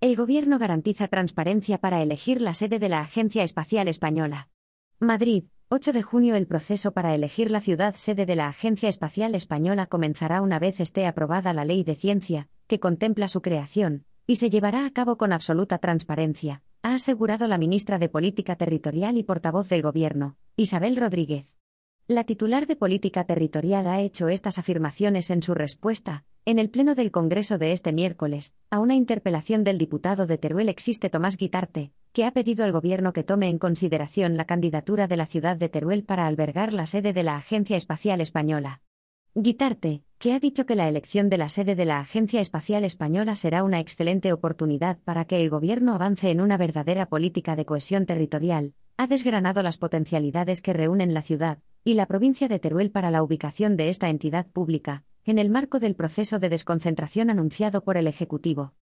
El Gobierno garantiza transparencia para elegir la sede de la Agencia Espacial Española. Madrid, 8 de junio El proceso para elegir la ciudad sede de la Agencia Espacial Española comenzará una vez esté aprobada la Ley de Ciencia, que contempla su creación, y se llevará a cabo con absoluta transparencia, ha asegurado la ministra de Política Territorial y portavoz del Gobierno, Isabel Rodríguez. La titular de Política Territorial ha hecho estas afirmaciones en su respuesta, en el Pleno del Congreso de este miércoles, a una interpelación del diputado de Teruel existe Tomás Guitarte, que ha pedido al Gobierno que tome en consideración la candidatura de la ciudad de Teruel para albergar la sede de la Agencia Espacial Española. Guitarte, que ha dicho que la elección de la sede de la Agencia Espacial Española será una excelente oportunidad para que el Gobierno avance en una verdadera política de cohesión territorial, ha desgranado las potencialidades que reúnen la ciudad y la provincia de Teruel para la ubicación de esta entidad pública, en el marco del proceso de desconcentración anunciado por el Ejecutivo.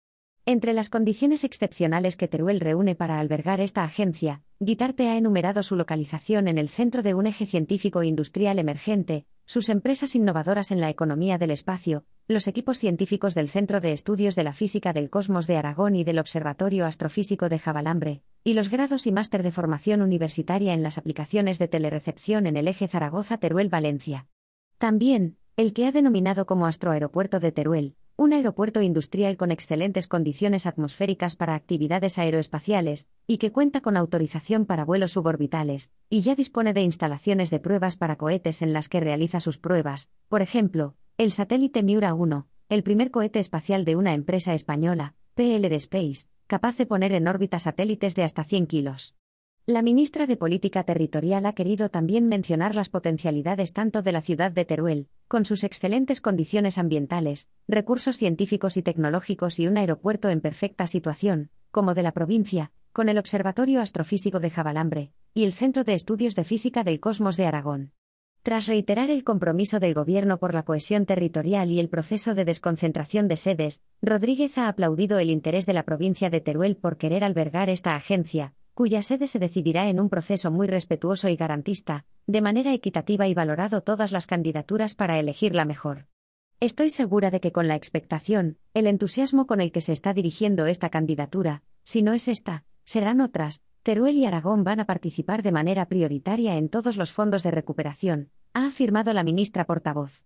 Entre las condiciones excepcionales que Teruel reúne para albergar esta agencia, Guitarte ha enumerado su localización en el centro de un eje científico industrial emergente, sus empresas innovadoras en la economía del espacio, los equipos científicos del Centro de Estudios de la Física del Cosmos de Aragón y del Observatorio Astrofísico de Javalambre, y los grados y máster de formación universitaria en las aplicaciones de telerecepción en el eje Zaragoza-Teruel-Valencia. También, el que ha denominado como Astroaeropuerto de Teruel, un aeropuerto industrial con excelentes condiciones atmosféricas para actividades aeroespaciales, y que cuenta con autorización para vuelos suborbitales, y ya dispone de instalaciones de pruebas para cohetes en las que realiza sus pruebas, por ejemplo, el satélite Miura 1, el primer cohete espacial de una empresa española, PLD Space, capaz de poner en órbita satélites de hasta 100 kilos. La ministra de Política Territorial ha querido también mencionar las potencialidades tanto de la ciudad de Teruel, con sus excelentes condiciones ambientales, recursos científicos y tecnológicos y un aeropuerto en perfecta situación, como de la provincia, con el Observatorio Astrofísico de Javalambre, y el Centro de Estudios de Física del Cosmos de Aragón. Tras reiterar el compromiso del Gobierno por la cohesión territorial y el proceso de desconcentración de sedes, Rodríguez ha aplaudido el interés de la provincia de Teruel por querer albergar esta agencia, cuya sede se decidirá en un proceso muy respetuoso y garantista, de manera equitativa y valorado todas las candidaturas para elegir la mejor. Estoy segura de que con la expectación, el entusiasmo con el que se está dirigiendo esta candidatura, si no es esta, serán otras, Teruel y Aragón van a participar de manera prioritaria en todos los fondos de recuperación, ha afirmado la ministra portavoz.